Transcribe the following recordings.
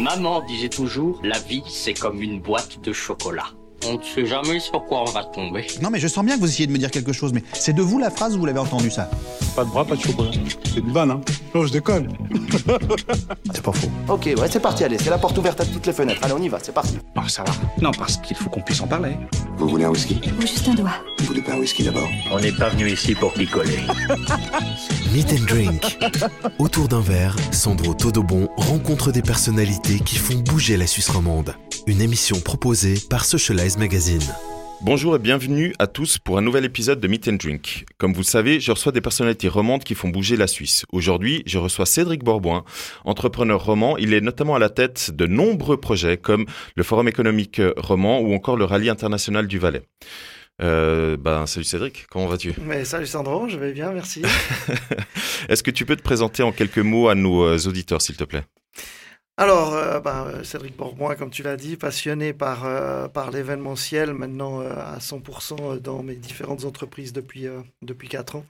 Maman disait toujours, la vie c'est comme une boîte de chocolat. On ne sait jamais sur quoi on va tomber. Non mais je sens bien que vous essayez de me dire quelque chose, mais c'est de vous la phrase ou vous l'avez entendu ça? Pas de bras, pas de chocolat. C'est une vanne, hein Non, je déconne. C'est pas faux. Ok, ouais, c'est parti, allez, c'est la porte ouverte à toutes les fenêtres. Allez, on y va, c'est parti. Oh, ça va. Non, parce qu'il faut qu'on puisse en parler. Vous voulez un whisky? Ou juste un doigt. Vous voulez pas un whisky d'abord? On n'est pas venu ici pour picoler. Meet and Drink. Autour d'un verre, Sandro Todobon rencontre des personnalités qui font bouger la Suisse romande. Une émission proposée par Socialize Magazine. Bonjour et bienvenue à tous pour un nouvel épisode de Meet and Drink. Comme vous le savez, je reçois des personnalités romandes qui font bouger la Suisse. Aujourd'hui, je reçois Cédric Borboin, entrepreneur roman. Il est notamment à la tête de nombreux projets comme le Forum économique roman ou encore le Rallye international du Valais. Euh, ben, salut Cédric, comment vas-tu? Mais Salut Sandro, je vais bien, merci. Est-ce que tu peux te présenter en quelques mots à nos euh, auditeurs, s'il te plaît? Alors, euh, bah, Cédric Bourboin, comme tu l'as dit, passionné par, euh, par l'événementiel, maintenant euh, à 100% dans mes différentes entreprises depuis, euh, depuis 4 ans.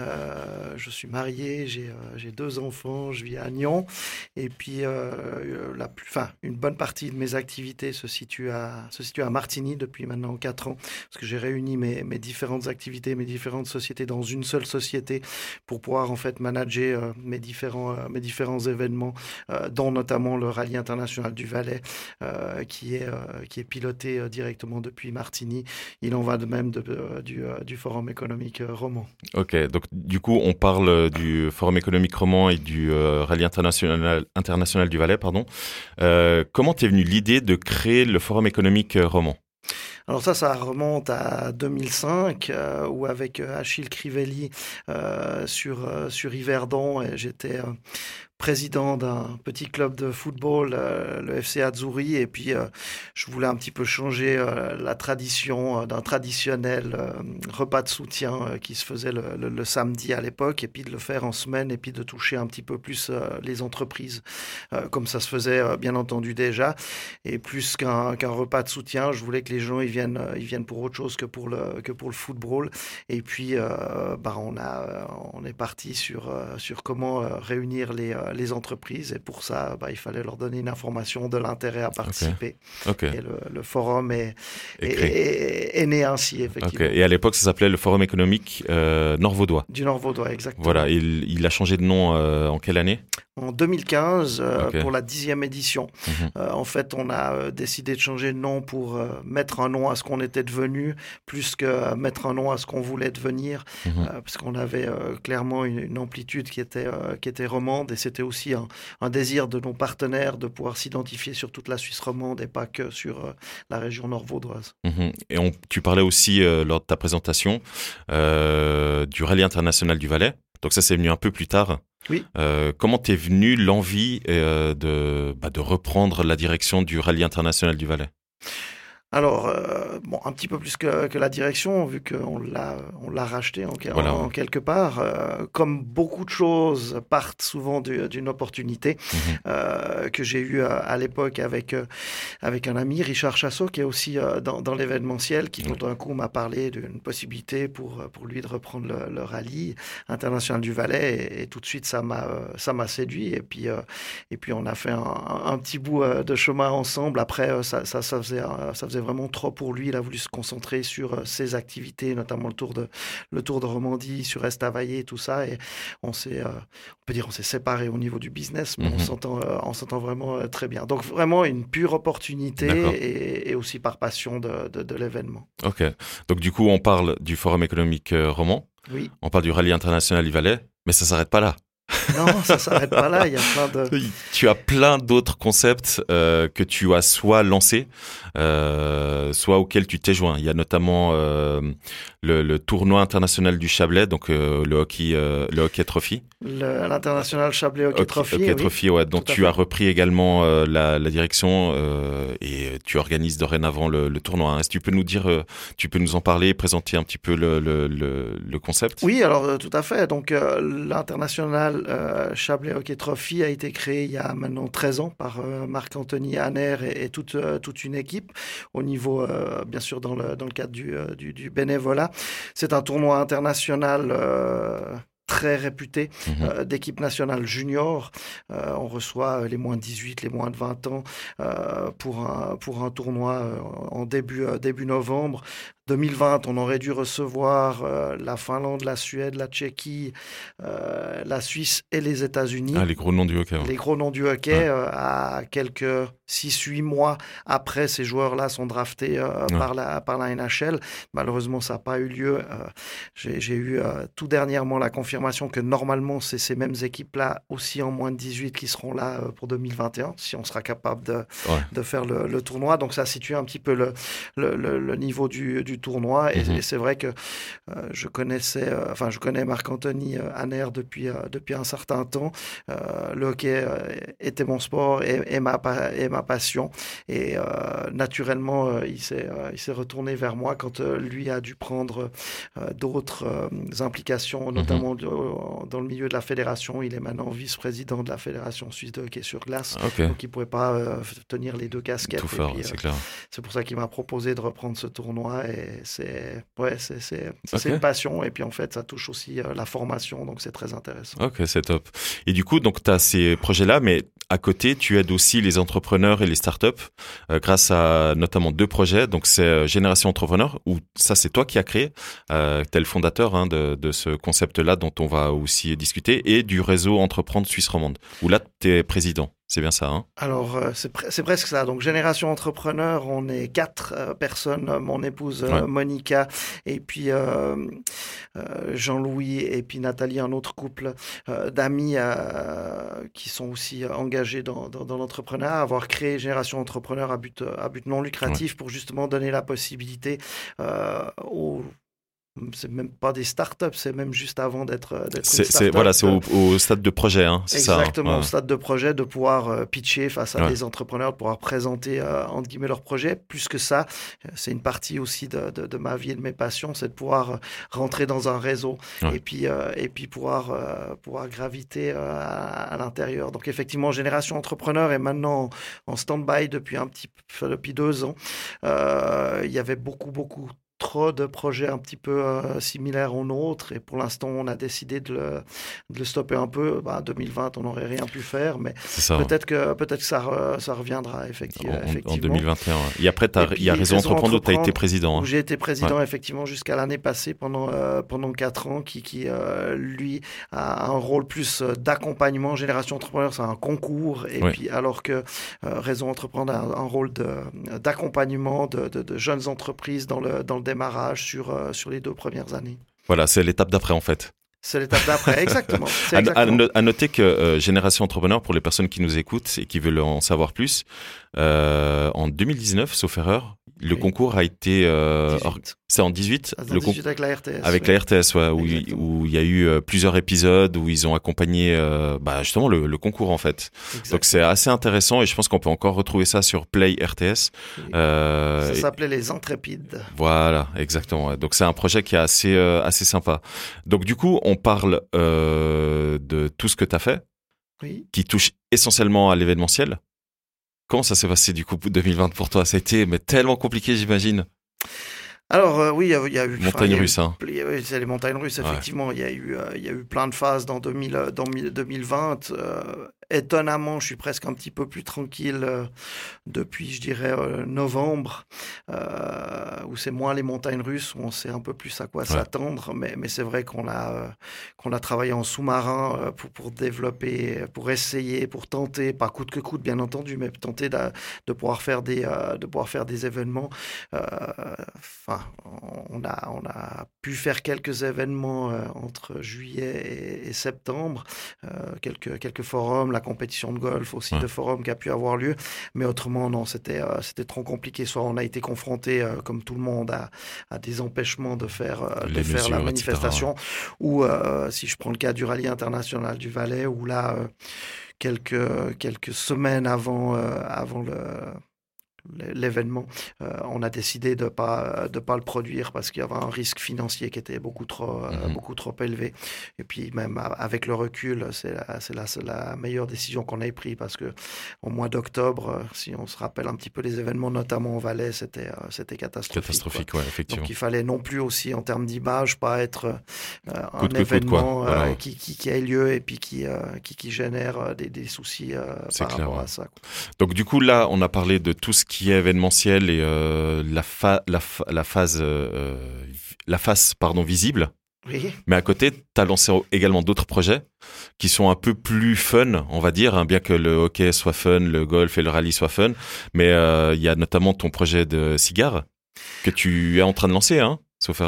Euh, je suis marié, j'ai euh, deux enfants, je vis à Nyon. Et puis, euh, la plus, enfin, une bonne partie de mes activités se situe à, se situe à Martigny depuis maintenant 4 ans. Parce que j'ai réuni mes, mes différentes activités, mes différentes sociétés dans une seule société pour pouvoir en fait manager euh, mes, différents, euh, mes différents événements, euh, dont notamment le Rallye international du Valais, euh, qui, est, euh, qui est piloté euh, directement depuis Martigny. Il en va de même de, du, du Forum économique roman. Ok, donc du coup, on parle du Forum économique roman et du Rallye international, international du Valais, pardon. Comment t'es venu l'idée de créer le Forum économique roman? Alors ça, ça remonte à 2005, euh, où avec Achille Crivelli euh, sur, euh, sur Yverdon, et j'étais président d'un petit club de football, euh, le FC Azzurri, et puis euh, je voulais un petit peu changer euh, la tradition d'un traditionnel repas de soutien qui se faisait le, samedi à l'époque, et puis de le faire en semaine, et puis de toucher un petit peu plus les entreprises, comme ça se faisait bien entendu déjà. Et plus qu'un repas de soutien, je voulais que les gens ils viennent, ils viennent pour autre chose que pour le, que pour le football. Et puis, bah, on, a, on est parti sur, sur comment réunir les, les entreprises. Et pour ça, bah, il fallait leur donner une information de l'intérêt à participer. Et le, le forum est, est, créé. est- est né ainsi, effectivement. Et à l'époque, ça s'appelait le Forum économique euh, Nord-Vaudois. Du Nord-Vaudois, exactement. Voilà, il, il a changé de nom euh, en quelle année? En 2015, euh, pour la dixième édition. Mhm. Euh, en fait, on a euh, décidé de changer de nom pour euh, mettre un nom à ce qu'on était devenu, plus que mettre un nom à ce qu'on voulait devenir, Mhm. parce qu'on avait clairement une, une amplitude qui était, qui était romande, et c'était aussi un, un désir de nos partenaires de pouvoir s'identifier sur toute la Suisse romande et pas que sur la région nord-vaudoise. Mhm. Et on, tu parlais aussi lors de ta présentation du Rallye international du Valais. Donc ça, c'est venu un peu plus tard. Oui. Euh, comment t'es venu l'envie euh, de, bah, de reprendre la direction du Rallye international du Valais? Alors, euh, bon, un petit peu plus que, que la direction, vu qu'on l'a, on l'a racheté en, quel- Voilà. en quelque part. Euh, comme beaucoup de choses partent souvent du- d'une opportunité Mhm. euh, que j'ai eue à, à l'époque avec, avec un ami, Richard Chassot, qui est aussi dans, dans l'événementiel, qui tout d'un coup m'a parlé d'une possibilité pour, pour lui de reprendre le, le rallye international du Valais. Et, et tout de suite, ça m'a, ça m'a séduit. Et puis, et puis, on a fait un, un petit bout de chemin ensemble. Après, ça, ça, ça, faisait, ça faisait vraiment trop pour lui. Il a voulu se concentrer sur euh, ses activités, notamment le tour de, le tour de Romandie, sur Estavayer, tout ça. Et on s'est, euh, on peut dire, on s'est séparés au niveau du business, mais on Mhm. s'entend, euh, on s'entend vraiment euh, très bien. Donc, vraiment une pure opportunité et, et aussi par passion de, de, de l'événement. Ok. Donc du coup, on parle du Forum économique roman, Oui. on parle du Rallye international du Valais, mais ça s'arrête pas là. Non, ça s'arrête pas là. Il y a plein de. Tu as plein d'autres concepts euh, que tu as soit lancés, euh, soit auxquels tu t'es joint. Il y a notamment euh, le, le tournoi international du Chablais, donc le hockey, le hockey trophy. L'international Chablais Hockey Hockey- Trophy. hockey oui. trophy, ouais, à tu fait. as repris également la, la direction et tu organises dorénavant le, le tournoi. hein. Est-ce que tu peux nous dire, tu peux nous en parler, présenter un petit peu le, le, concept? Oui, alors tout à fait. Donc l'international euh, Chablais Hockey Trophy a été créé il y a maintenant 13 ans par euh, Marc-Anthony Hanner et, et toute, euh, toute une équipe au niveau, euh, bien sûr, dans le, dans le cadre du, du, du bénévolat. C'est un tournoi international très réputé Mhm. euh, d'équipe nationale junior. Euh, on reçoit les moins de 18, les moins de 20 ans euh, pour, un, pour un tournoi en début, début novembre. 2020, on aurait dû recevoir euh, la Finlande, la Suède, la Tchéquie, euh, la Suisse et les États-Unis. Ah, les gros noms du hockey. ouais. Les gros noms du hockey, Ouais. euh, à quelques 6-8 mois après, ces joueurs-là sont draftés Ouais. par, la, par la NHL. Malheureusement, ça n'a pas eu lieu. J'ai eu tout dernièrement la confirmation que normalement, c'est ces mêmes équipes-là, aussi en moins de 18, qui seront là pour 2021, si on sera capable de, faire le, le tournoi. Donc, ça situe un petit peu le, le, le- le niveau du, du tournoi. Et, Mhm. et c'est vrai que euh, je connaissais, euh, enfin, je connais Marc-Anthony euh, Hanner depuis, depuis un certain temps. Le hockey était mon sport et, et ma, et ma passion. Et naturellement, il s'est il s'est retourné vers moi quand lui a dû prendre d'autres implications, Mhm. notamment de- dans le milieu de la fédération. Il est maintenant vice-président de la fédération suisse de hockey sur glace. Ok. Donc, il ne pouvait pas tenir les deux casquettes. C'est euh, pour ça qu'il m'a proposé de reprendre ce tournoi et c'est ouais, c'est une passion et puis en fait ça touche aussi euh, la formation donc c'est très intéressant. Ok, c'est top. Et du coup, donc tu as ces projets-là, mais à côté, tu aides aussi les entrepreneurs et les startups euh, grâce à notamment deux projets. Donc c'est euh, Génération Entrepreneur, où ça c'est toi qui as créé, euh, t'es le fondateur hein, de, de ce concept-là dont on va aussi discuter, et du réseau Entreprendre Suisse Romande, où là tu es président. C'est bien ça, hein Alors euh, c'est pre- c'est presque ça. Donc génération entrepreneur, on est quatre euh, personnes, euh, mon épouse euh, Ouais. Monica et puis euh, Jean-Louis et puis Nathalie, un autre couple d'amis qui sont aussi engagés dans, dans, dans l'entrepreneuriat, avoir créé Génération Entrepreneur à but, à but non lucratif pour justement donner la possibilité aux c'est même pas des startups, c'est même juste avant d'être une C'est voilà, c'est euh, au, au stade de projet, hein, c'est ça. hein. Exactement, Ouais. au stade de projet, de pouvoir euh, pitcher face à Ouais. des entrepreneurs, de pouvoir présenter euh, entre guillemets leur projet. Plus que ça, euh, c'est une partie aussi de, de, de ma vie et de mes passions, c'est de pouvoir euh, rentrer dans un réseau Ouais. et puis euh, et puis pouvoir euh, pouvoir graviter euh, à, à l'intérieur. Donc effectivement, génération entrepreneur est maintenant en, stand-by depuis un petit depuis deux ans. Euh, il y avait beaucoup beaucoup trop de projets un petit peu euh, similaires aux nôtres et pour l'instant on a décidé de le, de le stopper un peu. Bah, 2020 on n'aurait rien pu faire mais peut-être que peut-être que ça, re- ça reviendra effecti- En, en- en effectivement. 2021. ouais. Et après, t'as- Et puis, il y a Réseau Entreprendre où tu as été président. hein. j'ai été président effectivement jusqu'à l'année passée pendant euh, pendant quatre ans qui qui euh, lui a un rôle plus d'accompagnement génération entrepreneur c'est un concours et Ouais. puis alors que Réseau Entreprendre a un, un rôle d'accompagnement de, de, de jeunes entreprises dans le dans le démarrage sur euh, sur les deux premières années Voilà, c'est l'étape d'après en fait. c'est l'étape d'après exactement exactement. à noter que euh, Génération Entrepreneur, pour les personnes qui nous écoutent et qui veulent en savoir plus, euh, en 2019, sauf erreur, le Oui. concours a été... euh, 18. C'est en 18 Ah, le dans concours 18 avec la RTS avec ouais. la RTS, ouais, où il Exactement. où il y a eu euh, plusieurs épisodes où ils ont accompagné euh, bah, justement le, le concours en fait. Donc c'est assez intéressant et je pense qu'on peut encore retrouver ça sur Play RTS. Euh, ça et- s'appelait les Intrépides voilà, exactement. ouais. Donc c'est un projet qui est assez assez sympa. Donc du coup, on parle de tout ce que tu as fait, oui qui touche essentiellement à l'événementiel. Comment ça s'est passé du coup 2020 pour toi? Ça a été mais tellement compliqué, j'imagine. Alors euh, oui, il y a, il y a eu enfin, Montagne il y a eu- russe, hein. Oui, c'est les montagnes russes, effectivement. Il, y a eu, euh, il y a eu plein de phases dans, 2000, euh, dans mi- 2020. Étonnamment, je suis presque un petit peu plus tranquille euh, depuis, je dirais, euh, novembre, euh, où c'est moins les montagnes russes, où on sait un peu plus à quoi s'attendre. Mais, mais c'est vrai qu'on a, qu'on a travaillé en sous-marin pour, pour développer, pour essayer, pour tenter, pas coûte que coûte, bien entendu, mais tenter de, de pouvoir, faire des, de pouvoir faire des événements. Enfin, on a, on a pu faire quelques événements euh, entre juillet et, et septembre, euh, quelques, quelques forums, la compétition de golf aussi Ouais. de forums qui a pu avoir lieu, mais autrement non, c'était euh, c'était trop compliqué. Soit on a été confronté, comme tout le monde, à, à des empêchements de faire, de faire la etc., manifestation, ou si je prends le cas du rallye international du Valais, où là, quelques, quelques semaines avant, euh, avant le l'événement, on a décidé de pas de pas le produire parce qu'il y avait un risque financier qui était beaucoup trop mhm. beaucoup trop élevé. Et puis même avec le recul, c'est la, la, la, meilleure décision qu'on ait prise parce que au mois d'octobre, si on se rappelle un petit peu les événements, notamment au Valais, c'était c'était catastrophique. Catastrophique, ouais, effectivement. Donc il fallait non plus aussi en termes d'image pas être un événement qui, qui, qui, a lieu et puis qui qui, qui génère des, des soucis par rapport à ça. Donc du coup là, on a parlé de tout ce qui est événementiel et euh, la, la, la, phase, euh, la face pardon, visible. Oui. Mais à côté, tu as lancé également d'autres projets qui sont un peu plus fun, on va dire, hein, bien que le hockey soit fun, le golf et le rallye soient fun. Mais euh, il y a notamment ton projet de cigare que tu es en train de lancer. Hein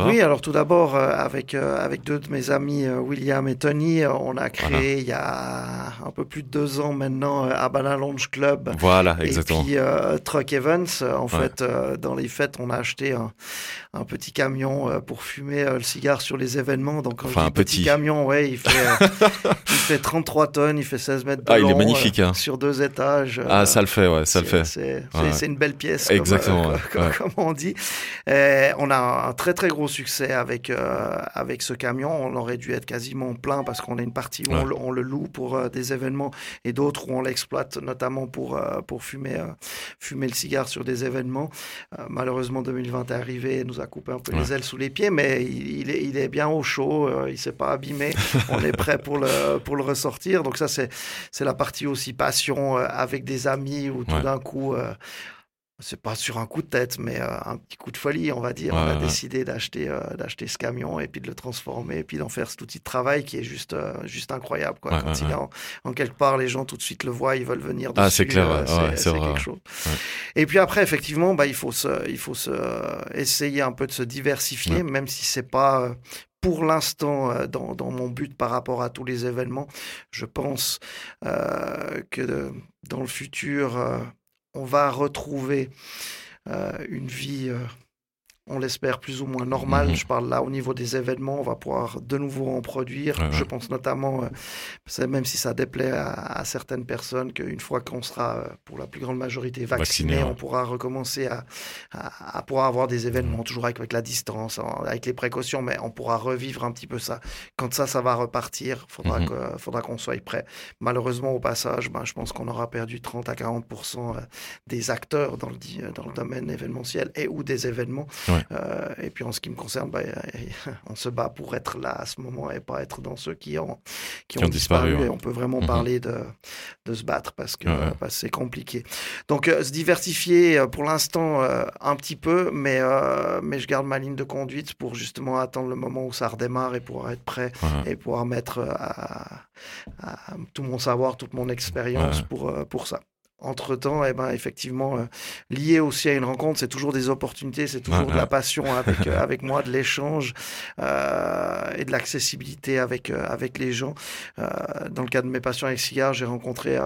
oui, alors tout d'abord, euh, avec, euh, avec deux de mes amis, euh, William et Tony, on a créé il y a un peu plus de deux ans maintenant Abana Lounge Club. Voilà, exactement. Et puis Truck Events. En fait, dans les fêtes, on a acheté un, un petit camion pour fumer le cigare sur les événements. Donc, enfin, un petit. camion, ouais, il fait, il fait 33 tonnes, il fait 16 mètres de ah, long. il est magnifique. Hein. Sur deux étages. Ah, ça le fait, ouais, ça le fait. C'est une belle pièce. Exactement. Comme, comme, on dit. Et on a un très, très gros succès avec, euh, avec ce camion. On aurait dû être quasiment plein parce qu'on a une partie où on, le loue pour euh, des événements et d'autres où on l'exploite notamment pour, euh, pour fumer, fumer le cigare sur des événements. malheureusement, 2020 est arrivé et nous a coupé un peu les ailes sous les pieds, mais il, est, il est bien au chaud, il s'est pas abîmé. on est prêt pour le, pour le ressortir. Donc ça, c'est la partie aussi passion avec des amis où tout d'un coup c'est pas sur un coup de tête, mais euh, un petit coup de folie, on va dire. on a décidé d'acheter euh, d'acheter ce camion et puis de le transformer et puis d'en faire cet outil de travail qui est juste euh, juste incroyable. Quoi. Quand il est en, quelque part, les gens tout de suite le voient, ils veulent venir dessus. Ah, c'est clair, c'est quelque chose. Et puis après, effectivement, bah, il faut se, il faut se essayer un peu de se diversifier, même si c'est pas pour l'instant dans, dans, mon but par rapport à tous les événements. Je pense que dans le futur on va retrouver euh, une vie euh, on l'espère plus ou moins normal. Mhm. Je parle là au niveau des événements, on va pouvoir de nouveau en produire. Je pense notamment, euh, même si ça déplaît à, certaines personnes, qu'une fois qu'on sera, euh, pour la plus grande majorité, vacciné, on pourra recommencer à, à, pouvoir avoir des événements, mhm. toujours avec, avec, la distance, avec les précautions, mais on pourra revivre un petit peu ça. Quand ça, ça va repartir, il faudra mhm. qu'on soit prêt. Malheureusement, au passage, ben, je pense qu'on aura perdu 30 à 40 euh, des acteurs dans le, dans le domaine événementiel et ou des événements. Euh, et puis en ce qui me concerne, bah, on se bat pour être là à ce moment et pas être dans ceux qui ont, qui, ont, disparu. Et on peut vraiment mhm. parler de, de se battre parce que c'est compliqué. Donc euh, se diversifier euh, pour l'instant un petit peu, mais, mais je garde ma ligne de conduite pour justement attendre le moment où ça redémarre et pouvoir être prêt et pouvoir mettre à, tout mon savoir, toute mon expérience pour, pour ça entre-temps, eh ben, effectivement, euh, lié aussi à une rencontre, c'est toujours des opportunités, c'est toujours de la passion avec, euh, avec moi, de l'échange euh, et de l'accessibilité avec, avec les gens. dans le cas de mes passions avec cigares, j'ai rencontré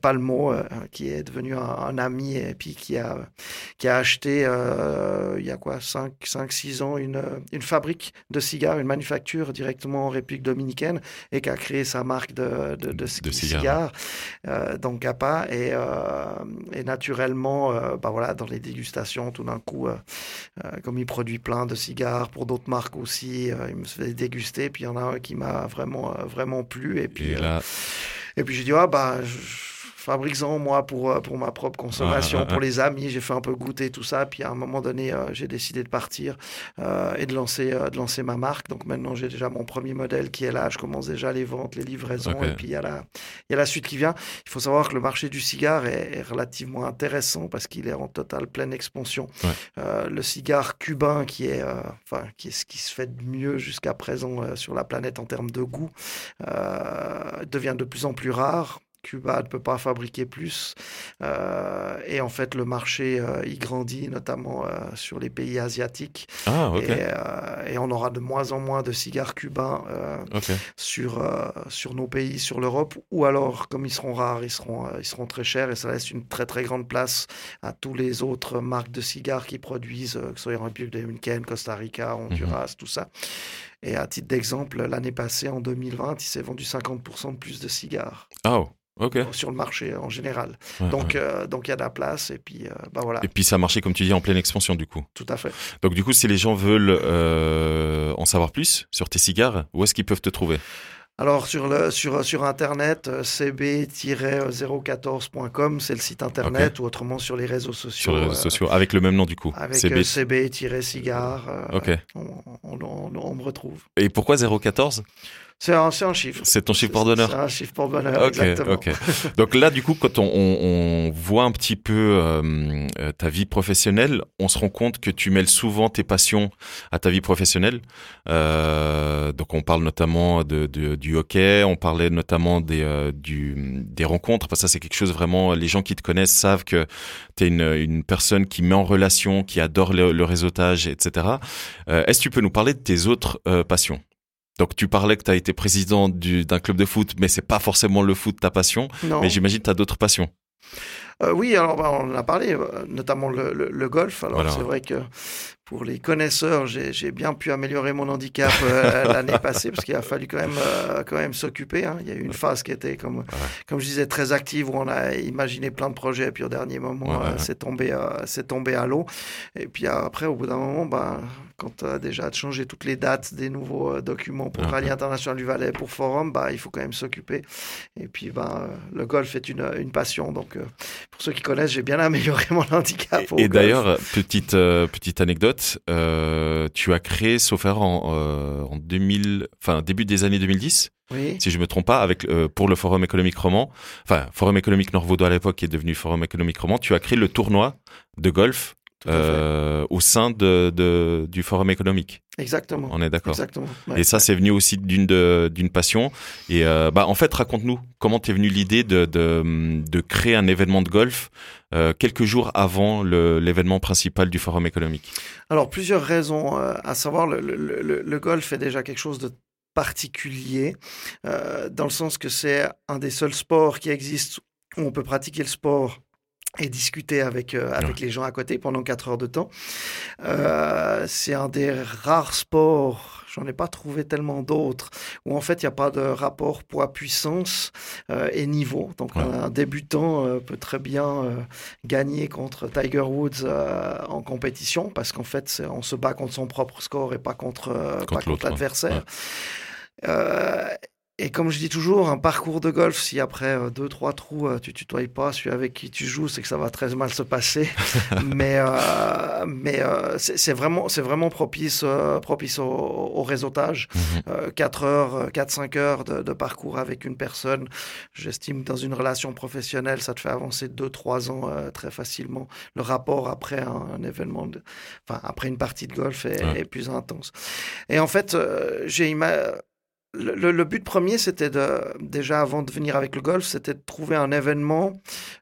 Palmo, qui est devenu un, ami et puis qui a, qui a acheté, il y a quoi, 5-6 ans, une, une fabrique de cigares, une manufacture directement en République dominicaine et qui a créé sa marque de, de, de, cigares. donc, à euh, et, naturellement, euh, bah voilà, dans les dégustations, tout d'un coup, euh, comme il produit plein de cigares pour d'autres marques aussi, il me fait déguster. Puis il y en a un qui m'a vraiment, vraiment plu. Et puis, et puis j'ai dit, ah bah. Je, fabriquant moi pour, euh, pour ma propre consommation, pour les amis. J'ai fait un peu goûter tout ça. Puis à un moment donné, euh, j'ai décidé de partir euh, et de lancer, de lancer ma marque. Donc maintenant, j'ai déjà mon premier modèle qui est là. Je commence déjà les ventes, les livraisons. Et puis il y, a la, il y a la suite qui vient. Il faut savoir que le marché du cigare est, relativement intéressant parce qu'il est en totale pleine expansion. le cigare cubain, qui est, enfin, qui est ce qui se fait de mieux jusqu'à présent sur la planète en termes de goût, devient de plus en plus rare. Cuba ne peut pas fabriquer plus. Euh, et en fait, le marché, euh, il grandit, notamment euh, sur les pays asiatiques. Ah, et, on aura de moins en moins de cigares cubains sur, sur nos pays, sur l'Europe. Ou alors, comme ils seront rares, ils seront, ils seront très chers. Et ça laisse une très, très grande place à tous les autres marques de cigares qui produisent, que ce soit en République dominicaine, Costa Rica, Honduras, mhm. tout ça. Et à titre d'exemple, l'année passée, en 2020, il s'est vendu 50% de plus de cigares. Oh, ok. Sur le marché en général. Ouais, donc, ouais. euh, donc il y a de la place et puis, euh, bah voilà. Et puis ça a marché, comme tu dis, en pleine expansion du coup. Tout à fait. Donc du coup, si les gens veulent euh, en savoir plus sur tes cigares, où est-ce qu'ils peuvent te trouver? Alors sur, le, sur, sur Internet, euh, cb-014.com, c'est le site Internet, ou autrement sur les réseaux sociaux. Sur les réseaux euh, sociaux, avec le même nom du coup. Avec CB. euh, cb-cigare, euh, Ok. on, on- on- on me retrouve. Et pourquoi 014 C'est un, chiffre. C'est ton chiffre C'est- d'honneur C'est un chiffre pour bonheur, Ok, exactement. ok. Donc là, du coup, quand on, on- on voit un petit peu euh, euh, ta vie professionnelle, on se rend compte que tu mêles souvent tes passions à ta vie professionnelle. Euh, donc on parle notamment de, de- du hockey, on parlait notamment des, euh, du, des rencontres. Parce que ça, c'est quelque chose vraiment, les gens qui te connaissent savent que tu es une, une personne qui met en relation, qui adore le, le réseautage, etc. Est-ce que tu peux nous parler de tes autres passions? Donc tu parlais que tu as été président du- d'un club de foot, mais c'est pas forcément le foot ta passion. Non. Mais j'imagine que tu as d'autres passions. Euh, oui, alors bah, on en a parlé, euh, notamment le, le- le golf. Alors Voilà. c'est vrai que pour les connaisseurs, j'ai bien pu améliorer mon handicap euh, l'année passée parce qu'il a fallu quand même, euh, quand même s'occuper. hein. Il y a eu une phase qui était, comme, comme je disais, très active où on a imaginé plein de projets. Et puis au dernier moment, Ouais, ouais, euh, c'est tombé, c'est tombé à l'eau. Et puis après, au bout d'un moment, bah, quand tu as déjà changé toutes les dates des nouveaux documents pour Rallye international du Valais, pour Forum, bah, il faut quand même s'occuper. Et puis, bah, le golf est une, une passion. Donc, euh, ceux qui connaissent, j'ai bien amélioré mon handicap. Et d'ailleurs, petite euh, petite anecdote, euh, tu as créé, sauf erreur, en, euh, en 2000, enfin début des années 2010, Oui. si je me trompe pas, avec pour le Forum économique roman, enfin Forum économique Nord-Vaudois à l'époque qui est devenu Forum économique roman, tu as créé le tournoi de golf euh, au sein de, de- du Forum économique. Exactement. On est d'accord. Exactement. ouais. Et ça, c'est venu aussi d'une passion. Et euh, bah, en fait, raconte-nous comment t'es venu l'idée de, de, de créer un événement de golf euh, quelques jours avant l'événement principal du Forum économique? Alors, plusieurs raisons. euh, à savoir, le, le- le- le golf est déjà quelque chose de particulier, euh, dans le sens que c'est un des seuls sports qui existent où on peut pratiquer le sport et discuter avec, euh, avec les gens à côté pendant 4 heures de temps. Euh, c'est un des rares sports, j'en ai pas trouvé tellement d'autres, où en fait il n'y a pas de rapport poids-puissance euh, et niveau. Donc Ouais. un débutant peut très bien gagner contre Tiger Woods en compétition, parce qu'en fait on se bat contre son propre score et pas contre, Contre l'adversaire. Et comme je dis toujours, un parcours de golf, si après euh, deux, trois trous, euh, tu tutoies pas celui avec qui tu joues, c'est que ça va très mal se passer. mais euh, mais euh, c'est vraiment, c'est vraiment propice, euh, propice au, au réseautage. Euh, 4 heures, euh, 4-5 heures de, de parcours avec une personne, j'estime que dans une relation professionnelle, ça te fait avancer 2-3 ans euh, très facilement. Le rapport après un, un événement, de, enfin après une partie de golf est, Ouais. est plus intense. Et en fait, euh, j'ai ima- le, le- le but premier, c'était de, déjà avant de venir avec le golf, c'était de trouver un événement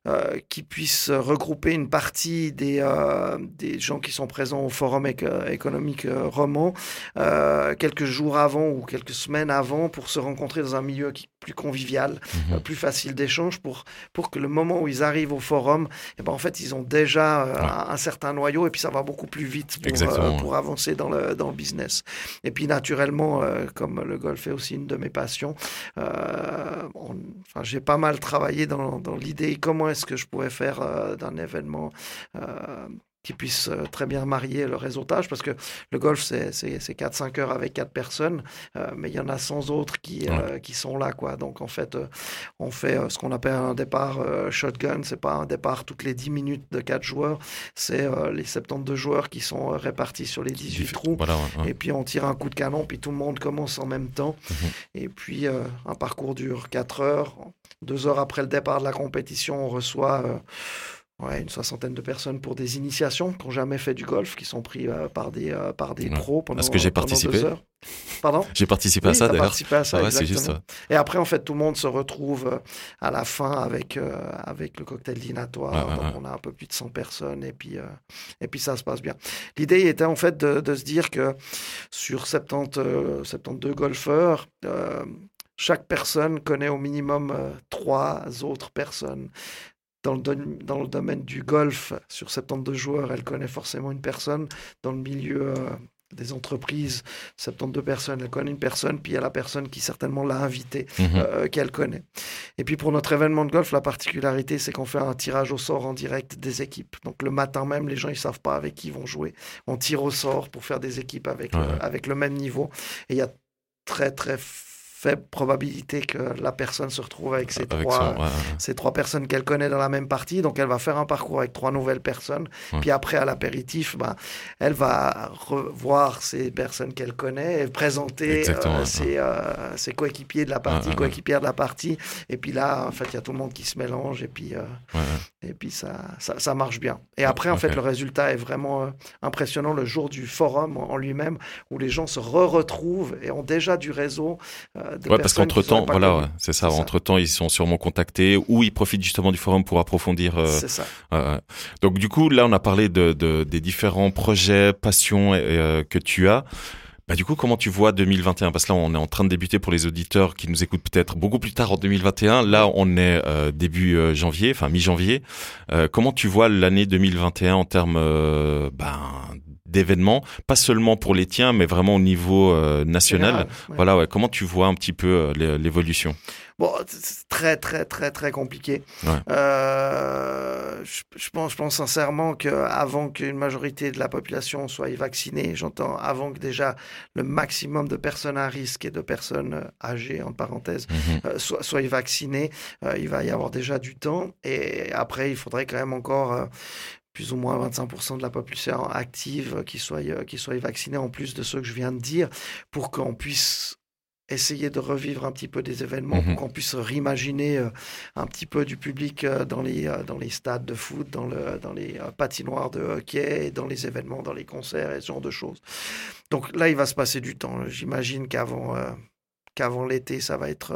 euh, qui puisse regrouper une partie des, euh, des gens qui sont présents au forum éco- économique euh, roman euh, quelques jours avant ou quelques semaines avant pour se rencontrer dans un milieu qui, plus convivial, Mhm. plus facile d'échange pour, pour que le moment où ils arrivent au forum, eh ben, en fait, ils ont déjà Ouais. un, un certain noyau et puis ça va beaucoup plus vite pour, avancer dans le, dans le business. Et puis naturellement, comme le golf est aussi une de mes passions, euh, j'ai pas mal travaillé dans, dans l'idée comment est-ce que je pourrais faire euh, d'un événement euh, qui puisse euh, très bien marier le réseautage, parce que le golf, c'est c'est- c'est 4-5 heures avec 4 personnes, euh, mais il y en a 100 autres qui, euh, qui sont là. Quoi. Donc en fait, euh, on fait euh, ce qu'on appelle un départ euh, shotgun, c'est pas un départ toutes les 10 minutes de 4 joueurs, c'est les 72 joueurs qui sont répartis sur les 18 trous. Voilà, ouais, ouais. Et puis on tire un coup de canon, puis tout le monde commence en même temps. Mhm. Et puis un parcours dure 4 heures. Deux heures après le départ de la compétition, on reçoit ouais, une soixantaine de personnes pour des initiations qui n'ont jamais fait du golf, qui sont pris euh, par des, euh, par des Ouais. pros pendant, Parce que j'ai pendant deux participé. heures. Pardon? J'ai participé à Oui, ça d'ailleurs. participé à ça, Ah ouais, juste ça. Et après, en fait, tout le monde se retrouve euh, à la fin avec, euh, avec le cocktail dînatoire. Donc, on a un peu plus de 100 personnes et puis, euh, et puis ça se passe bien. L'idée était en fait de, de se dire que sur 70, euh, 72 golfeurs, euh, chaque personne connaît au minimum euh, trois autres personnes. Dans le, dans le domaine du golf, sur 72 joueurs, elle connaît forcément une personne. Dans le milieu euh, des entreprises, 72 personnes, elle connaît une personne, puis il y a la personne qui certainement l'a invitée, Mhm. euh, qu'elle connaît. Et puis pour notre événement de golf, la particularité, c'est qu'on fait un tirage au sort en direct des équipes. Donc le matin même, les gens, ils savent pas avec qui ils vont jouer. On tire au sort pour faire des équipes avec, Ouais. euh, avec le même niveau. Et il y a très, très faible probabilité que la personne se retrouve avec ces Avec trois, son- ouais, ouais. ces trois personnes qu'elle connaît dans la même partie. Donc, elle va faire un parcours avec trois nouvelles personnes. Ouais. Puis après, à l'apéritif, ben, elle va revoir ces personnes qu'elle connaît et présenter euh, ses, euh, ses coéquipiers de la partie, Ouais, coéquipières de la partie. Et puis là, en fait, il y a tout le monde qui se mélange et puis, euh, et puis ça, ça, ça marche bien. Et après, en fait, le résultat est vraiment impressionnant le jour du forum en, en lui-même, où les gens se re-retrouvent et ont déjà du réseau. euh, de Ouais, parce qu'entre temps, voilà, ouais, c'est ça. Entre temps, ils sont sûrement contactés ou ils profitent justement du forum pour approfondir. euh, C'est ça. Ouais. Donc du coup, là, on a parlé de, de- des différents projets, passions euh, que tu as. Bah, du coup, comment tu vois 2021 Parce que là, on est en train de débuter pour les auditeurs qui nous écoutent peut-être beaucoup plus tard en 2021. Là, on est euh, début euh, janvier, enfin mi-janvier. Euh, comment tu vois l'année 2021 en termes euh, ben, d'événements Pas seulement pour les tiens, mais vraiment au niveau euh, national. Général, ouais. Voilà, ouais. Comment tu vois un petit peu euh, l'é- l'évolution? Bon, c'est très, très, très, très compliqué. Ouais. Euh, je, je pense, je pense sincèrement qu'avant qu'une majorité de la population soit vaccinée, j'entends avant que déjà le maximum de personnes à risque et de personnes âgées, en parenthèse, Mhm. soient, soient vaccinées, il va y avoir déjà du temps. Et après, il faudrait quand même encore... plus ou moins 25% de la population active qui soit, euh, qui soit vaccinée, en plus de ceux que je viens de dire, pour qu'on puisse essayer de revivre un petit peu des événements, Mhm. pour qu'on puisse réimaginer euh, un petit peu du public euh, dans, les, euh, dans les stades de foot, dans, le, dans les patinoires de hockey, dans les événements, dans les concerts et ce genre de choses. Donc là, il va se passer du temps. J'imagine qu'avant qu'avant l'été, ça va être,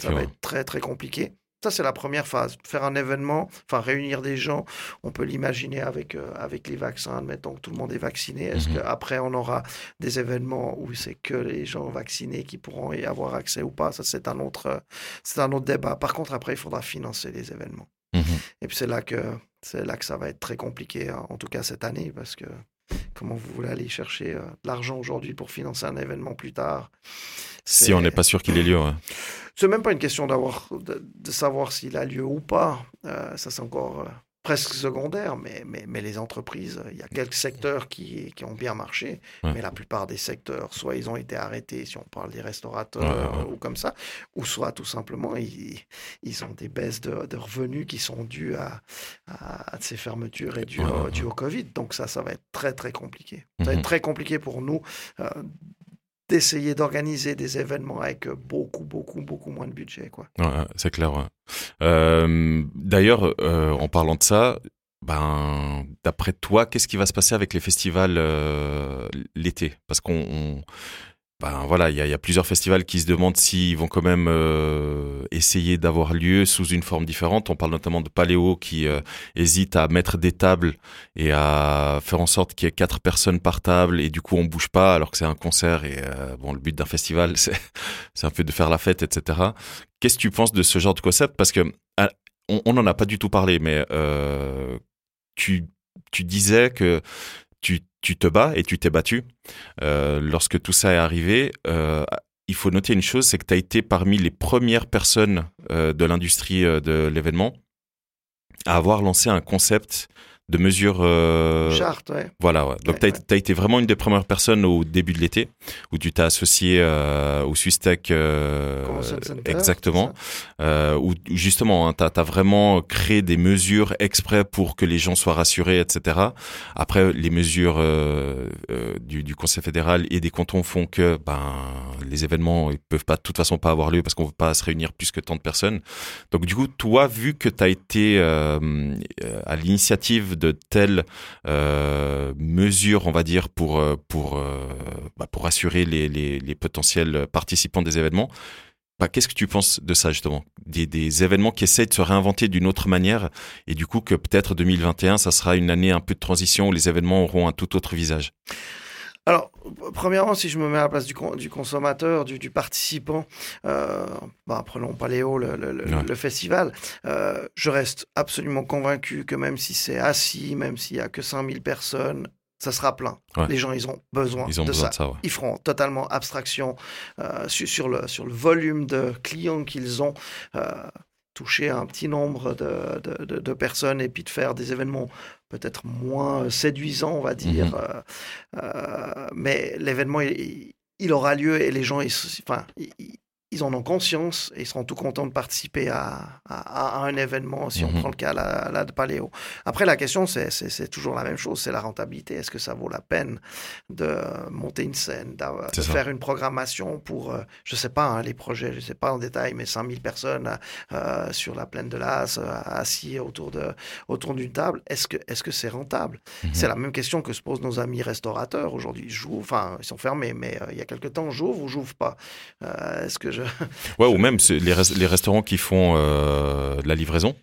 ça va être très, très compliqué. Ça, c'est la première phase. Faire un événement, enfin réunir des gens, on peut l'imaginer avec, euh, avec les vaccins, admettons que tout le monde est vacciné. Est-ce Mhm. qu'après, on aura des événements où c'est que les gens vaccinés qui pourront y avoir accès ou pas? Ça, c'est un, autre, euh, c'est un autre débat. Par contre, après, il faudra financer les événements. Mhm. Et puis, c'est là, que, c'est là que ça va être très compliqué, hein, en tout cas cette année, parce que comment vous voulez aller chercher euh, de l'argent aujourd'hui pour financer un événement plus tard? Si on n'est pas sûr qu'il ait lieu. ouais. c'est même pas une question d'avoir de, de savoir s'il a lieu ou pas. Euh, ça, c'est encore euh, presque secondaire. Mais, mais, mais les entreprises, il y a quelques secteurs qui, qui ont bien marché. Ouais. Mais la plupart des secteurs, soit ils ont été arrêtés, si on parle des restaurateurs Ouais, ouais, ouais. ou comme ça, ou soit tout simplement, ils, ils ont des baisses de, de revenus qui sont dues à, à, à ces fermetures et dues, au, ouais, dues au Covid. Donc ça, ça va être très, très compliqué. Ça va Mhm. être très compliqué pour nous. euh, d'essayer d'organiser des événements avec beaucoup, beaucoup, beaucoup moins de budget. C'est clair. Euh, D'ailleurs, euh, en parlant de ça, ben, d'après toi, qu'est-ce qui va se passer avec les festivals euh, l'été? Parce qu'on, on- ben voilà, il y, y a plusieurs festivals qui se demandent s'ils vont quand même euh, essayer d'avoir lieu sous une forme différente. On parle notamment de Paléo qui euh, hésite à mettre des tables et à faire en sorte qu'il y ait quatre personnes par table et du coup on bouge pas alors que c'est un concert et euh, bon le but d'un festival c'est un peu de faire la fête etc. Qu'est-ce que tu penses de ce genre de concept? Parce que ah, on n'en a pas du tout parlé, mais euh, tu, tu disais que tu, tu te bats et tu t'es battu. Euh, lorsque tout ça est arrivé, euh, il faut noter une chose, c'est que tu as été parmi les premières personnes euh, de l'industrie de l'événement à avoir lancé un concept de mesure... euh, Charte, ouais. voilà, ouais. Donc, Ouais, tu as, été vraiment une des premières personnes au début de l'été où tu t'es associé euh, au Swiss Tech. euh, exactement. Euh, où justement, tu as, vraiment créé des mesures exprès pour que les gens soient rassurés, etc. Après, les mesures du, du Conseil fédéral et des cantons font que ben, les événements ils peuvent pas de toute façon pas avoir lieu parce qu'on ne veut pas se réunir plus que tant de personnes. Donc, du coup, toi, vu que tu as été à l'initiative de telles euh, mesures, on va dire, pour, euh, pour, euh, bah, pour assurer les, les, potentiels participants des événements. Bah, Qu'est-ce que tu penses de ça justement? Des, des événements qui essaient de se réinventer d'une autre manière et du coup que peut-être 2021, ça sera une année un peu de transition où les événements auront un tout autre visage? Alors, premièrement, si je me mets à la place du, con- du consommateur, du, du participant, euh, bah, prenons Paléo, le, le- le- Ouais. le festival, euh, je reste absolument convaincu que même si c'est assis, même s'il y a que 5000 personnes, ça sera plein. Ouais. Les gens, ils ont besoin, Ils ont de, besoin ça. de ça, ouais. Ils feront totalement abstraction euh, sur, sur le, sur le volume de clients qu'ils ont. Toucher un petit nombre de, de- de- de personnes et puis de faire des événements peut-être moins séduisants, on va dire. Mhm. Euh, euh, mais l'événement, il, il aura lieu et les gens, ils, enfin, ils, ils en ont conscience et ils seront tout contents de participer à, à- à un événement, si on Mhm. prend le cas là, là de Paléo. Après, la question, c'est- c'est c'est toujours la même chose, c'est la rentabilité. Est-ce que ça vaut la peine de monter une scène, C'est de ça. faire une programmation pour, euh, je sais pas, hein, les projets, je sais pas en détail, mais 5000 personnes euh, sur la plaine de l'As, euh, assis autour de autour d'une table, est-ce que est-ce que c'est rentable? Mhm. C'est la même question que se posent nos amis restaurateurs aujourd'hui. Enfin, ils sont fermés, mais il y a quelque temps, j'ouvre ou j'ouvre pas? Est-ce que je Ouais, ou même les, res- les restaurants qui font euh, de la livraison.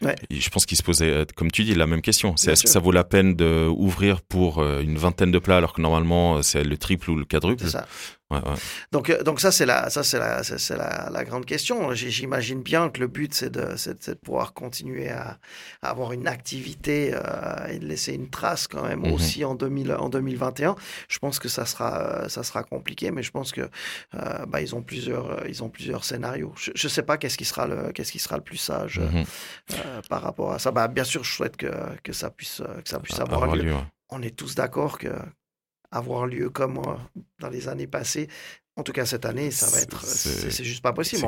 Ouais. Je pense qu'ils se posaient, euh, comme tu dis, la même question. C'est est-ce que ça vaut la peine d'ouvrir pour euh, une vingtaine de plats alors que normalement c'est le triple ou le quadruple? Ça Ouais, ouais. Donc, euh, donc ça, c'est la, ça, c'est la, c'est la, la grande question. J'imagine bien que le but, c'est de, de- pouvoir continuer à, à avoir une activité euh, et de laisser une trace quand même Mhm. aussi en, 2000, en 2021. Je pense que ça sera, euh, ça sera compliqué, mais je pense que euh, bah, ils ont plusieurs, ils ont plusieurs scénarios. Je, je sais pas qu'est-ce qui sera le, qu'est-ce qui sera le plus sage euh, par rapport à ça. Bah, bien sûr, je souhaite que, que ça puisse, que ça puisse avoir, Avoir lieu lieu, on est tous d'accord que avoir lieu comme euh, dans les années passées, en tout cas cette année, ça va être, c'est- c'est juste pas possible.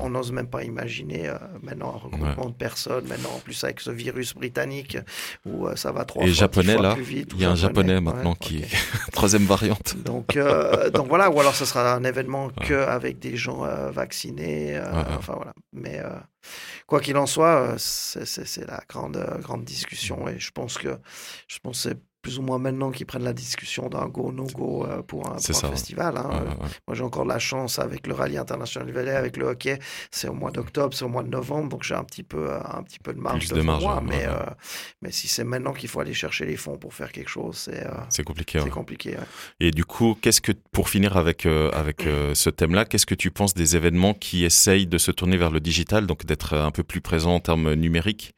On- n'ose même pas imaginer euh, maintenant un regroupement de personnes, maintenant en plus avec ce virus britannique où euh, ça va trois Et fois, japonais, fois là, plus vite. il y a un japonais ouais, maintenant qui ok. troisième variante. Donc, euh, donc voilà, ou alors ce sera un événement Ouais. que avec des gens euh, vaccinés. euh, Ouais, ouais. Enfin voilà. Mais euh, quoi qu'il en soit, euh, c'est la grande, euh, grande discussion. Et je pense que je pense que plus ou moins maintenant qu'ils prennent la discussion d'un go, no go euh, pour un, pour ça, festival. hein. Ouais, ouais, ouais. Moi, j'ai encore la chance avec le rallye international du Valais, avec le hockey. C'est au mois d'octobre, c'est au mois de novembre, donc j'ai un petit peu, euh, un petit peu de marge de marge, moi. mais, euh, mais si c'est maintenant qu'il faut aller chercher les fonds pour faire quelque chose, c'est euh, C'est compliqué. c'est compliqué. Et du coup, qu'est-ce que pour finir avec euh, avec ce thème-là, qu'est-ce que tu penses des événements qui essayent de se tourner vers le digital, donc d'être un peu plus présents en termes numériques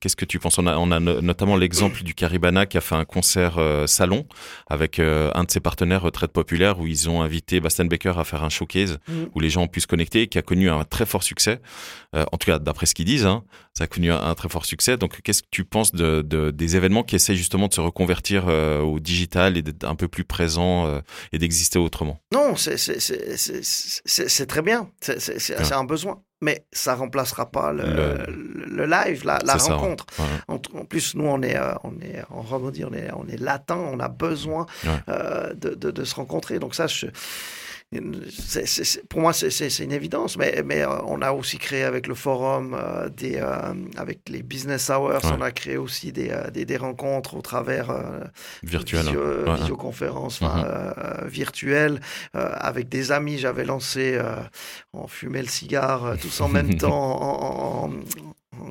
Qu'est-ce que tu penses? On a on a no- notamment l'exemple du Caribana qui a fait un concert euh, salon avec euh, un de ses partenaires Retraite Populaire où ils ont invité Bastian Baker à faire un showcase Mhm. où les gens ont pu se connecter et qui a connu un très fort succès. Euh, en tout cas, d'après ce qu'ils disent, hein, ça a connu un, un très fort succès. Donc, qu'est-ce que tu penses de, de- des événements qui essayent justement de se reconvertir euh, au digital et d'être un peu plus présents euh, et d'exister autrement? Non, c'est- très bien. C'est un besoin. Mais ça remplacera pas le, Le- le- le live, la, la C'est ça, rencontre. ouais. En, en plus, nous, on est, euh, on est, on on est, on est latin, on a besoin Ouais. euh, de, de- de se rencontrer. Donc ça, je, pour moi, c'est- une évidence. Mais, mais euh, on a aussi créé avec le forum, euh, des, euh, avec les business hours, Ouais. on a créé aussi des, des, des rencontres au travers euh, Virtuel. visio- hein. Ouais, enfin, Mhm. virtuelle euh, avec des amis. J'avais lancé, on fumait le cigare tous en même temps, en, en- en-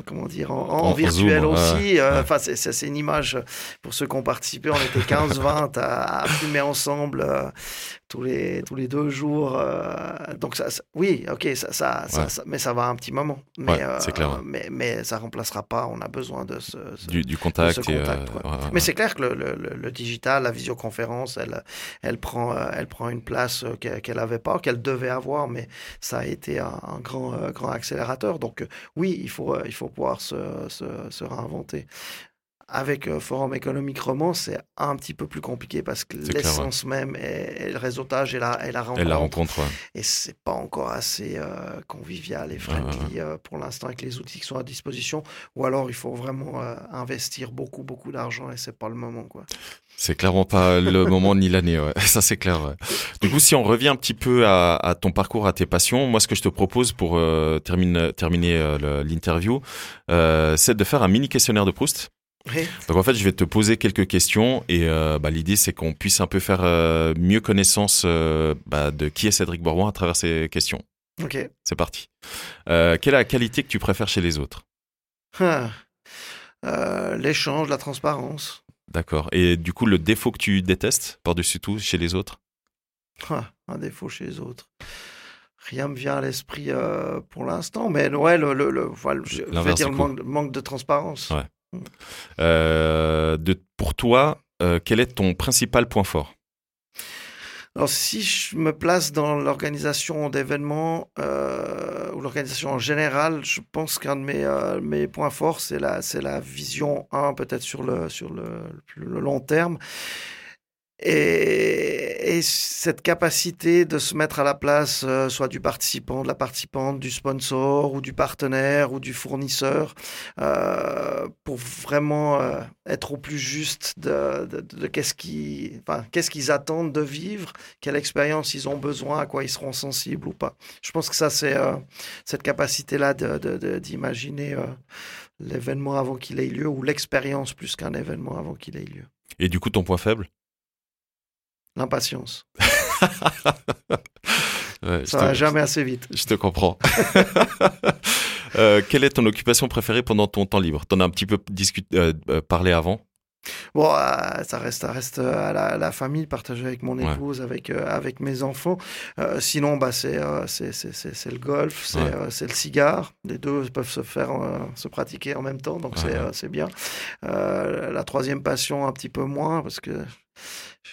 comment dire, en, en virtuel Zoom, aussi. Euh, ouais. Enfin, c'est- une image pour ceux qui ont participé. On était 15-20 à, à fumer ensemble. euh, tous les, tous les deux jours. euh, donc, ça, ça- oui, ok, ça, ça, ça- Ouais. ça- mais ça va un petit moment. Mais, Ouais, c'est clair, ouais. mais, mais ça remplacera pas. On a besoin de ce, ce- Du, du contact. de ce euh, mais c'est clair que le, le- digital, la visioconférence, elle, elle, prend, euh, elle prend une place euh, qu'elle n'avait pas, qu'elle devait avoir, mais ça a été un, un grand, euh, grand accélérateur. Donc euh, oui, il faut, euh, il faut pouvoir se, se, se réinventer. Avec euh, Forum économique roman, c'est un petit peu plus compliqué parce que ouais. l'essence même est, est le réseautage et la, et la rencontre. Et la rencontre, ouais. Et c'est pas encore assez euh, convivial et friendly euh, pour l'instant avec les outils qui sont à disposition. Ou alors il faut vraiment euh, investir beaucoup, beaucoup d'argent et c'est pas le moment. Quoi. C'est clairement pas le moment ni l'année, ouais. ça c'est clair. ouais. Du coup, si on revient un petit peu à, à ton parcours, à tes passions, moi ce que je te propose pour euh, termine- terminer euh, l'interview, euh, c'est de faire un mini questionnaire de Proust. Oui. Donc en fait, je vais te poser quelques questions et euh, bah, l'idée c'est qu'on puisse un peu faire euh, mieux connaissance euh, bah, de qui est Cédric Bourbon à travers ces questions. Ok. C'est parti. Quelle est la qualité que tu préfères chez les autres? Ah. L'échange, la transparence. D'accord. Et du coup, le défaut que tu détestes par-dessus tout chez les autres? Ah, un défaut chez les autres. Rien me vient à l'esprit euh, pour l'instant, mais ouais, le, le, le- voilà, je vais dire le manque, de- manque de transparence. Ouais. Euh, de, pour toi, euh, quel est ton principal point fort? Alors, si je me place dans l'organisation d'événements euh, ou l'organisation en général, je pense qu'un de mes, points forts, c'est la, la vision, un, peut-être sur le, le long terme. Et, et cette capacité de se mettre à la place, euh, soit du participant, de la participante, du sponsor ou du partenaire ou du fournisseur, euh, pour vraiment euh, être au plus juste de, qu'est-ce qu'ils attendent de vivre, quelle expérience ils ont besoin, à quoi ils seront sensibles ou pas. Je pense que ça, c'est cette capacité-là d'imaginer l'événement avant qu'il ait lieu ou l'expérience plus qu'un événement avant qu'il ait lieu. Et du coup, ton point faible? L'impatience. ouais, Ça va jamais assez vite. Je te comprends. euh, quelle est ton occupation préférée pendant ton temps libre? T'en as un petit peu discuté, euh, euh, parlé avant? Bon, euh, ça reste, ça reste à la, la, famille, partager avec mon épouse, ouais. avec, avec mes enfants. Sinon, bah, c'est c'est le golf, c'est ouais. le cigare. Les deux peuvent se faire, se pratiquer en même temps, donc c'est bien. la troisième passion, un petit peu moins, parce que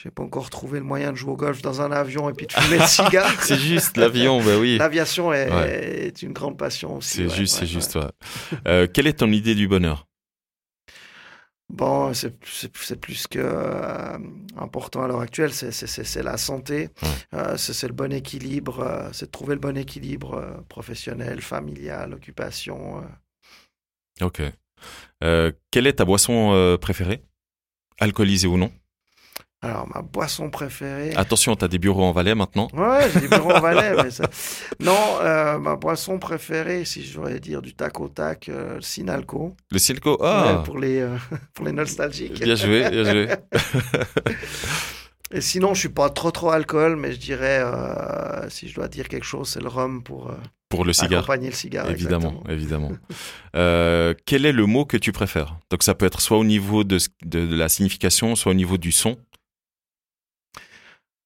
je n'ai pas encore trouvé le moyen de jouer au golf dans un avion et puis de fumer le cigare. c'est juste l'avion, bah oui. L'aviation est, ouais. est, une grande passion aussi. C'est ouais, juste, c'est juste. Euh, quelle est ton idée du bonheur? Bon, c'est plus que euh, important à l'heure actuelle, c'est la santé, euh, c'est le bon équilibre, c'est de trouver le bon équilibre professionnel, familial, occupation. Ok. quelle est ta boisson préférée? Alcoolisée ou non? Alors, ma boisson préférée. Attention, tu as des bureaux en Valais maintenant Ouais, j'ai des bureaux en Valais. Mais ça... Non, euh, ma boisson préférée, si je voulais dire du tac au tac, euh, le Sinalco. Le Sinalco Ah ouais, pour, les, euh, pour les nostalgiques. Bien joué, bien joué. Et sinon, je suis pas trop trop alcool, mais je dirais, si je dois dire quelque chose, c'est le rhum pour. pour le cigare. Accompagner le cigare. Évidemment, évidemment. quel est le mot que tu préfères? Donc ça peut être soit au niveau de, de, de la signification, soit au niveau du son.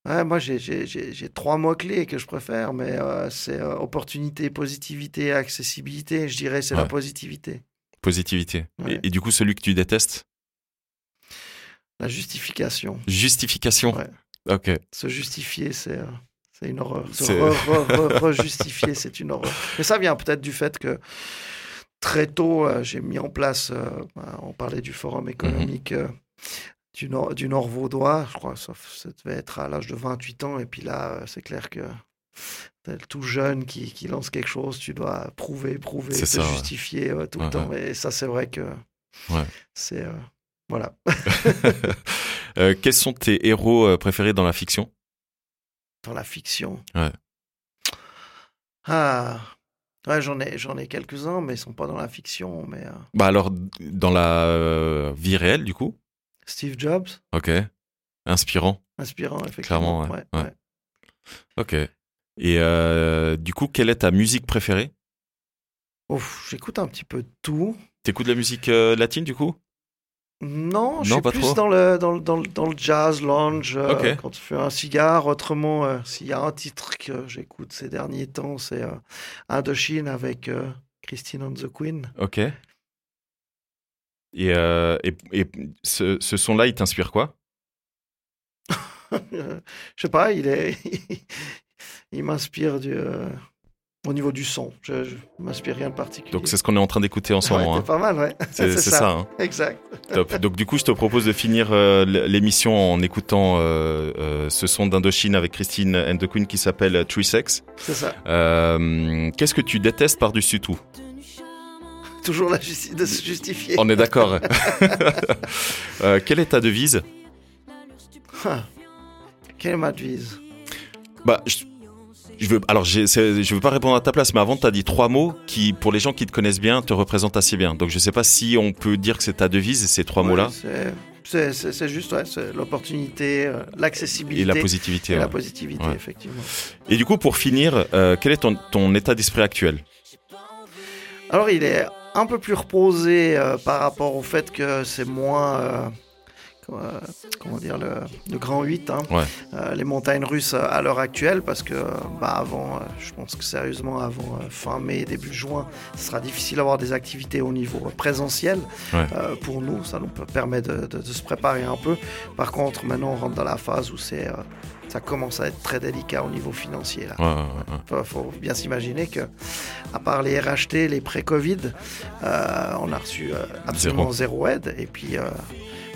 Ouais, moi, j'ai trois mots-clés que je préfère, mais euh, c'est euh, opportunité, positivité, accessibilité. Je dirais c'est ouais. la positivité. Positivité. Ouais. Et, et, du coup, celui que tu détestes? La justification. Justification. Ok. Se justifier, c'est euh, une horreur. Se rejustifier, re, re, re, c'est une horreur. Mais ça vient peut-être du fait que très tôt, j'ai mis en place, euh, on parlait du forum économique. Mm -hmm du nord, du nord vaudois, je crois que ça, ça devait être à l'âge de 28 ans, et puis là, c'est clair que tout jeune qui, qui, lance quelque chose, tu dois prouver, prouver, te ça, justifier ouais. tout le ouais, temps, ouais. et ça, c'est vrai que c'est... Euh, voilà. euh, quels sont tes héros euh, préférés dans la fiction? Dans la fiction? Ouais. Ah... Ouais, j'en ai, j'en ai quelques-uns, mais ils sont pas dans la fiction. Mais euh... Bah alors, dans la euh, vie réelle, du coup? Steve Jobs. Ok. Inspirant. Inspirant, effectivement. Clairement, ouais. ouais, ouais. Ok. Et euh, du coup, quelle est ta musique préférée? J'écoute un petit peu de tout. T'écoutes de la musique euh, latine, du coup? Non, je suis plus trop. dans le, dans, le, dans, le, dans le jazz, lounge, euh, okay. quand tu fais un cigare. Autrement, euh, s'il y a un titre que j'écoute ces derniers temps, c'est euh, Indochine avec Christine and the Queen. Ok. Et, et, et ce, ce son-là, il t'inspire quoi? Je sais pas, il est. il m'inspire du au niveau du son. Je, ne m'inspire rien de particulier. Donc c'est ce qu'on est en train d'écouter en ce moment. Ouais, hein. pas mal, ouais. C'est ça. ça hein. Exact. Top. Donc du coup, je te propose de finir euh, l'émission en écoutant euh, euh, ce son d'Indochine avec Christine and the Queen qui s'appelle Tree Sex. C'est ça. Euh, Qu'est-ce que tu détestes par-dessus tout? Toujours de se justifier. On est d'accord. Euh, quelle est ta devise? Quelle est ma devise? Bah, je je veux, alors, je veux pas répondre à ta place, mais avant, tu as dit trois mots qui, pour les gens qui te connaissent bien, te représentent assez bien. Donc, je sais pas si on peut dire que c'est ta devise, ces trois ouais, mots-là. C'est juste, ouais, l'opportunité, euh, l'accessibilité. Et la positivité. Et ouais. la positivité, ouais. effectivement. Et du coup, pour finir, euh, quel est ton, ton état d'esprit actuel? Alors, il est un peu plus reposé euh, par rapport au fait que c'est moins comment dire, le, le grand 8, hein. Ouais. Euh, les montagnes russes à l'heure actuelle, parce que bah, avant, euh, je pense que sérieusement, avant euh, fin mai, début juin, ce sera difficile d'avoir des activités au niveau présentiel. Ouais. Euh, pour nous, ça nous permet de, de- de se préparer un peu. Par contre, maintenant, on rentre dans la phase où c'est, euh, ça commence à être très délicat au niveau financier. Là. Ouais, ouais, ouais. Faut, bien s'imaginer que, à part les RHT, les pré-Covid, euh, on a reçu euh, absolument zéro. aide. Et puis euh,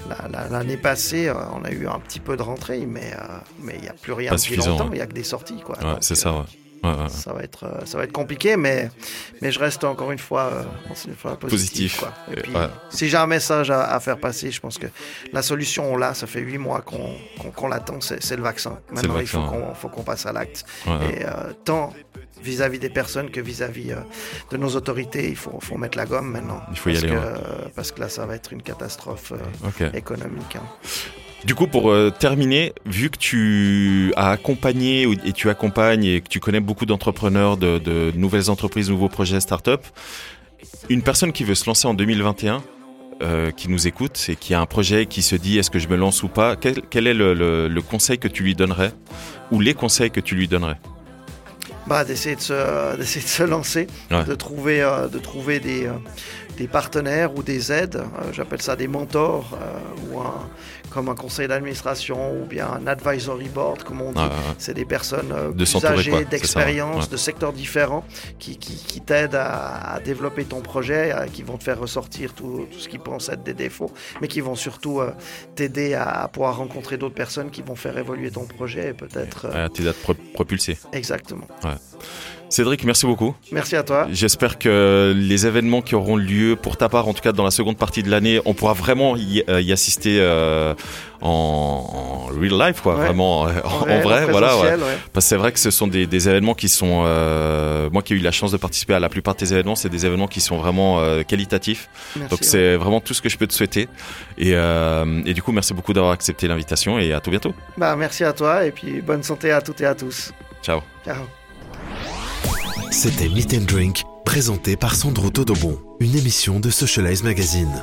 la- la- l'année passée, on a eu un petit peu de rentrée, mais mais il n'y a plus rien Pas depuis longtemps. Il n'y a que des sorties, quoi. C'est ça, ouais. Ça va être euh, ça va être compliqué, mais mais je reste encore une fois, une fois Positif. positif. quoi. Et Et puis, ouais. si j'ai un message à, à faire passer, je pense que la solution on l'a. Ça fait huit mois qu'on qu'on- l'attend. C'est le vaccin. le Maintenant, vaccin, il faut qu'on faut qu'on passe à l'acte. Et euh, tant vis-à-vis des personnes que vis-à-vis euh, de nos autorités, il faut, faut mettre la gomme maintenant. Il faut y parce aller, Que, ouais. parce que là, ça va être une catastrophe euh, économique. hein. Du coup, pour euh, terminer, vu que tu as accompagné et tu accompagnes et que tu connais beaucoup d'entrepreneurs, de, nouvelles entreprises, nouveaux projets, start-up, une personne qui veut se lancer en 2021, euh, qui nous écoute et qui a un projet qui se dit est-ce que je me lance ou pas, quel, est le conseil que tu lui donnerais ou les conseils que tu lui donnerais? D'essayer de se, d'essayer de se lancer, Ouais. de trouver, euh, de trouver des, euh, des partenaires ou des aides. euh, j'appelle ça des mentors euh, ou un, comme un conseil d'administration ou bien un advisory board, comme on dit. C'est des personnes euh, De plus âgées, quoi, c'est ça, d'expérience, de secteurs différents qui, qui, qui t'aident à, à développer ton projet, euh, qui vont te faire ressortir tout, tout ce qu'ils pensent être des défauts, mais qui vont surtout euh, t'aider à, à pouvoir rencontrer d'autres personnes qui vont faire évoluer ton projet et peut-être... euh, Ouais, Tes dates pro- propulsées. Exactement. Cédric, merci beaucoup. Merci à toi. J'espère que les événements qui auront lieu, pour ta part, en tout cas dans la seconde partie de l'année, on pourra vraiment y, euh, y assister euh, en, en real life, quoi, Ouais. vraiment euh, en, en réel, vrai, voilà. ouais. présentiel, ouais. Parce que c'est vrai que ce sont des, des événements qui sont, euh, moi qui ai eu la chance de participer à la plupart de tes événements, c'est des événements qui sont vraiment euh, qualitatifs. Merci, Donc c'est vraiment tout ce que je peux te souhaiter. Et, euh, et du coup, merci beaucoup d'avoir accepté l'invitation et à tout bientôt. Bah, merci à toi et puis bonne santé à toutes et à tous. Ciao. Ciao. C'était Meet and Drink, présenté par Sandro Todobon, une émission de Socialize Magazine.